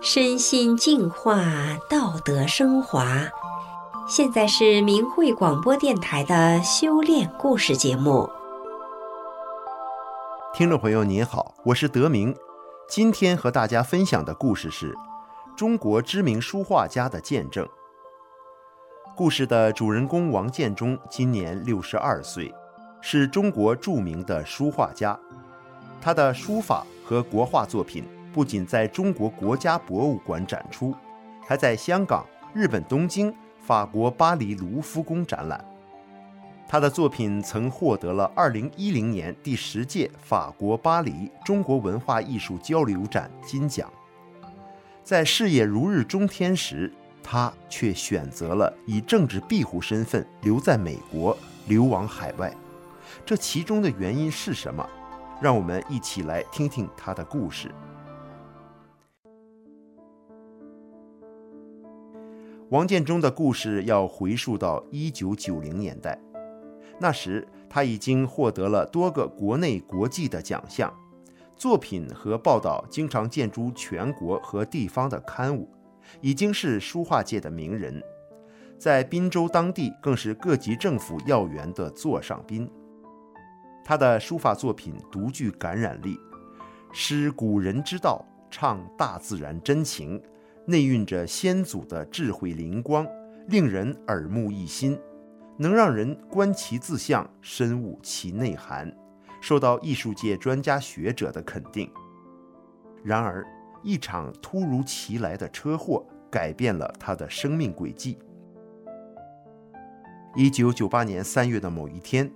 身心净化，道德升华。现在是明慧广播电台的修炼故事节目。听众朋友您好，我是德明。今天和大家分享的故事是中国知名书画家的见证。故事的主人公王建中今年六十二岁，是中国著名的书画家。他的书法和国画作品不仅在中国国家博物馆展出，还在香港、日本东京、法国巴黎卢浮宫展览。他的作品曾获得了2010年第十届法国巴黎中国文化艺术交流展金奖。在事业如日中天时，他却选择了以政治庇护身份留在美国，流亡海外。这其中的原因是什么？让我们一起来听听他的故事。王建中的故事要回溯到1990年代。那时，他已经获得了多个国内国际的奖项，作品和报道经常见诸全国和地方的刊物，已经是书画界的名人，在滨州当地更是各级政府要员的座上宾。他的书法作品独具感染力，诗古人之道，唱大自然真情，内蕴着先祖的智慧灵光，令人耳目一新。能让人观其字相，深悟其内涵，受到艺术界专家学者的肯定。然而，一场突如其来的车祸改变了他的生命轨迹。一九九八年三月的某一天，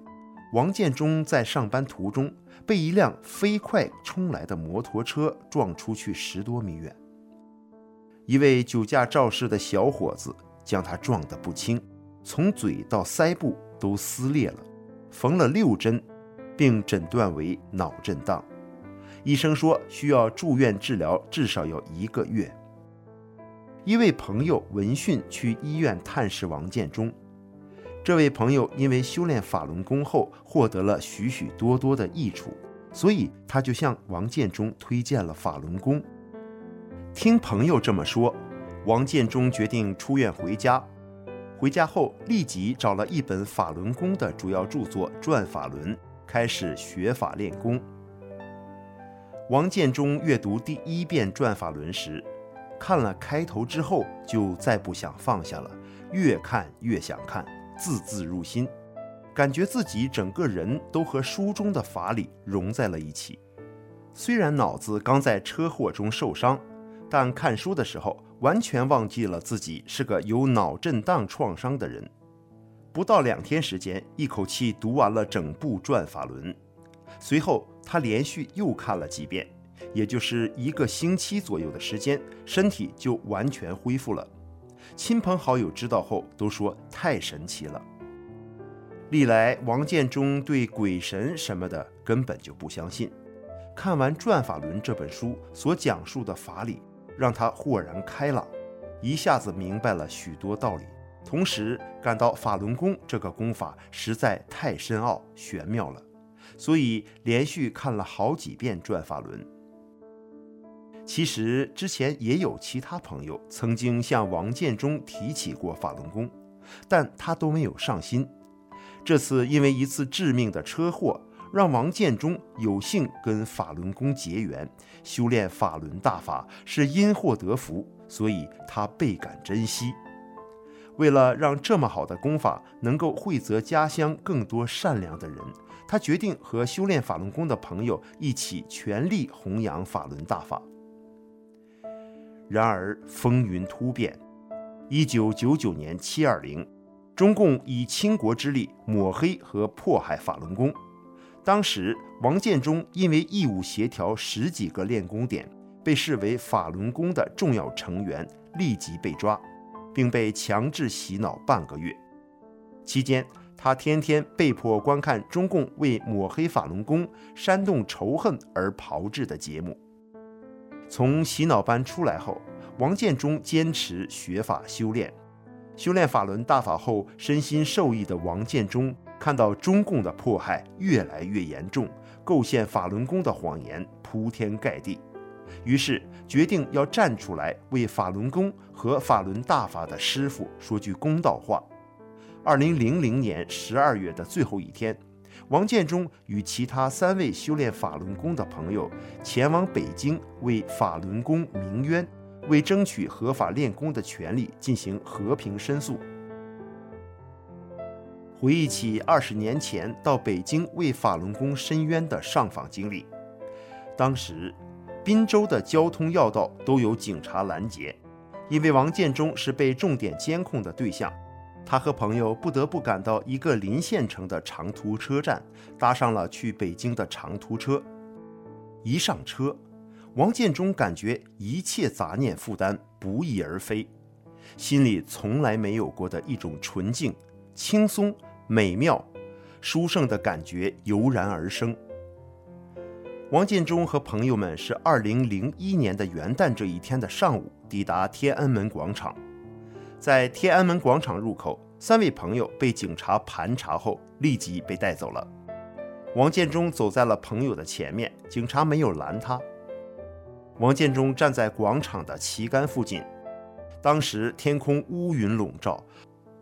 王建中在上班途中被一辆飞快冲来的摩托车撞出去十多米远。一位酒驾肇事的小伙子将他撞得不轻。从嘴到腮部都撕裂了，缝了六针，并诊断为脑震荡。医生说需要住院治疗，至少要一个月。一位朋友闻讯去医院探视王建中，这位朋友因为修炼法轮功后获得了许许多多的益处，所以他就向王建中推荐了法轮功。听朋友这么说，王建中决定出院回家。回家后，立即找了一本法轮功的主要著作《转法轮》，开始学法练功。王建中阅读第一遍《转法轮》时，看了开头之后，就再不想放下了，越看越想看，字字入心，感觉自己整个人都和书中的法理融在了一起。虽然脑子刚在车祸中受伤，但看书的时候，完全忘记了自己是个有脑震荡创伤的人。不到两天时间，一口气读完了整部《转法轮》。随后，他连续又看了几遍，也就是一个星期左右的时间，身体就完全恢复了。亲朋好友知道后都说太神奇了。历来，王建中对鬼神什么的根本就不相信。看完《转法轮》这本书所讲述的法理，让他豁然开朗，一下子明白了许多道理，同时感到法轮功这个功法实在太深奥玄妙了，所以连续看了好几遍《转法轮》。其实之前也有其他朋友曾经向王建中提起过法轮功，但他都没有上心。这次因为一次致命的车祸。让王建中有幸跟法轮功结缘，修炼法轮大法是因祸得福，所以他倍感珍惜。为了让这么好的功法能够惠泽家乡更多善良的人，他决定和修炼法轮功的朋友一起全力弘扬法轮大法。然而风云突变，一九九九年七二零，中共以倾国之力抹黑和迫害法轮功。当时，王建中因为义务协调十几个练功点，被视为法轮功的重要成员，立即被抓，并被强制洗脑半个月。期间，他天天被迫观看中共为抹黑法轮功、煽动仇恨而炮制的节目。从洗脑班出来后，王建中坚持学法修炼。修炼法轮大法后，身心受益的王建中看到中共的迫害越来越严重，构陷法轮功的谎言铺天盖地，于是决定要站出来为法轮功和法轮大法的师傅说句公道话。二零零零年十二月的最后一天，王建中与其他三位修炼法轮功的朋友前往北京为法轮功鸣冤，为争取合法练功的权利进行和平申诉。回忆起二十年前到北京为法轮功申冤的上访经历，当时滨州的交通要道都有警察拦截，因为王建中是被重点监控的对象，他和朋友不得不赶到一个临县城的长途车站，搭上了去北京的长途车。一上车，王建中感觉一切杂念负担不翼而飞，心里从来没有过的一种纯净、轻松。美妙、殊胜的感觉油然而生。王建中和朋友们是二零零一年的元旦这一天的上午抵达天安门广场，在天安门广场入口，三位朋友被警察盘查后立即被带走了。王建中走在了朋友的前面，警察没有拦他。王建中站在广场的旗杆附近，当时天空乌云笼罩。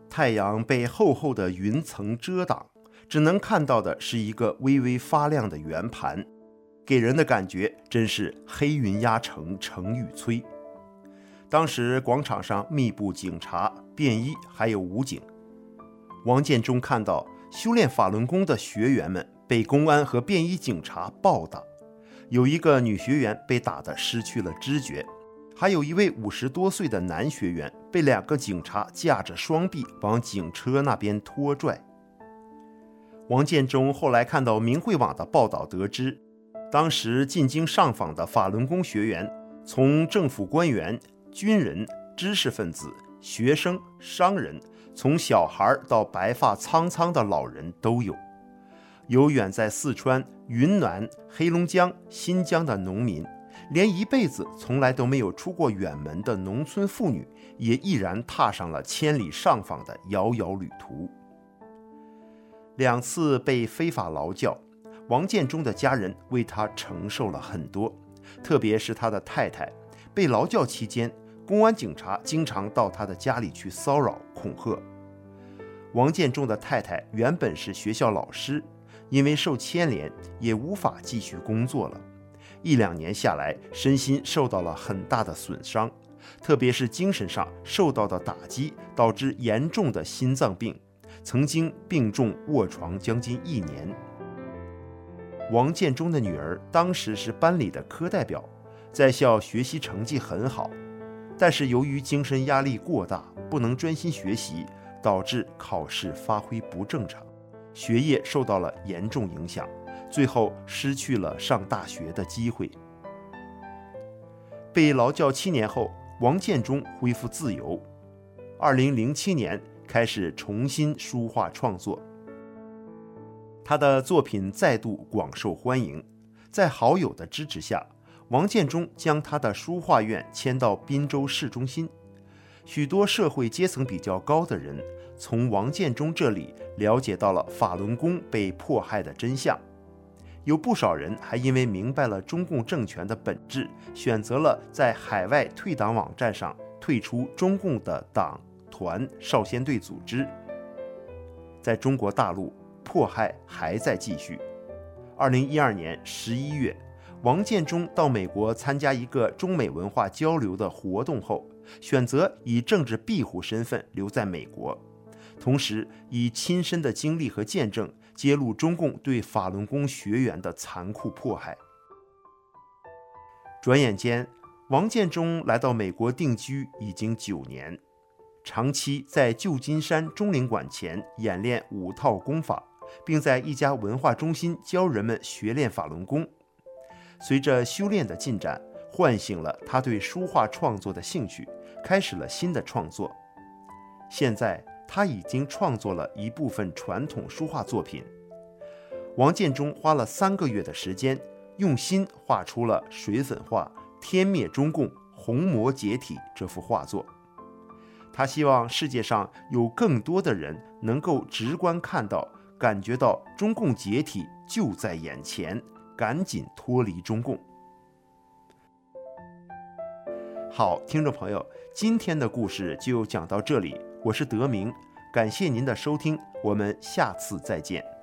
太阳被厚厚的云层遮挡，只能看到的是一个微微发亮的圆盘，给人的感觉真是黑云压城城欲摧。当时广场上密布警察、便衣，还有武警。王建中看到修炼法轮功的学员们被公安和便衣警察暴打，有一个女学员被打得失去了知觉。还有一位五十多岁的男学员被两个警察架着双臂往警车那边拖拽。王建中后来看到明慧网的报道，得知当时进京上访的法轮功学员，从政府官员、军人、知识分子、学生、商人，从小孩到白发苍苍的老人都有，有远在四川、云南、黑龙江、新疆的农民。连一辈子从来都没有出过远门的农村妇女，也毅然踏上了千里上访的遥遥旅途。两次被非法劳教，王建中的家人为他承受了很多，特别是他的太太。被劳教期间，公安警察经常到他的家里去骚扰恐吓。王建中的太太原本是学校老师，因为受牵连，也无法继续工作了。一两年下来，身心受到了很大的损伤，特别是精神上受到的打击，导致严重的心脏病，曾经病重卧床将近一年。王建中的女儿当时是班里的科代表，在校学习成绩很好，但是由于精神压力过大，不能专心学习，导致考试发挥不正常，学业受到了严重影响。最后失去了上大学的机会。被劳教七年后，王建中恢复自由。二零零七年开始重新书画创作，他的作品再度广受欢迎。在好友的支持下，王建中将他的书画院迁到滨州市中心。许多社会阶层比较高的人从王建中这里了解到了法轮功被迫害的真相。有不少人还因为明白了中共政权的本质，选择了在海外退党网站上退出中共的党团少先队组织。在中国大陆，迫害还在继续。二零一二年十一月，王建中到美国参加一个中美文化交流的活动后，选择以政治庇护身份留在美国，同时以亲身的经历和见证。揭露中共对法轮功学员的残酷迫害。转眼间，王建中来到美国定居已经九年，长期在旧金山中领馆前演练五套功法，并在一家文化中心教人们学练法轮功。随着修炼的进展，唤醒了他对书画创作的兴趣，开始了新的创作。现在，他已经创作了一部分传统书画作品。王建中花了三个月的时间，用心画出了水粉画《天灭中共，红魔解体》这幅画作。他希望世界上有更多的人能够直观看到感觉到中共解体就在眼前，赶紧脱离中共。好，听众朋友，今天的故事就讲到这里，我是德明，感谢您的收听，我们下次再见。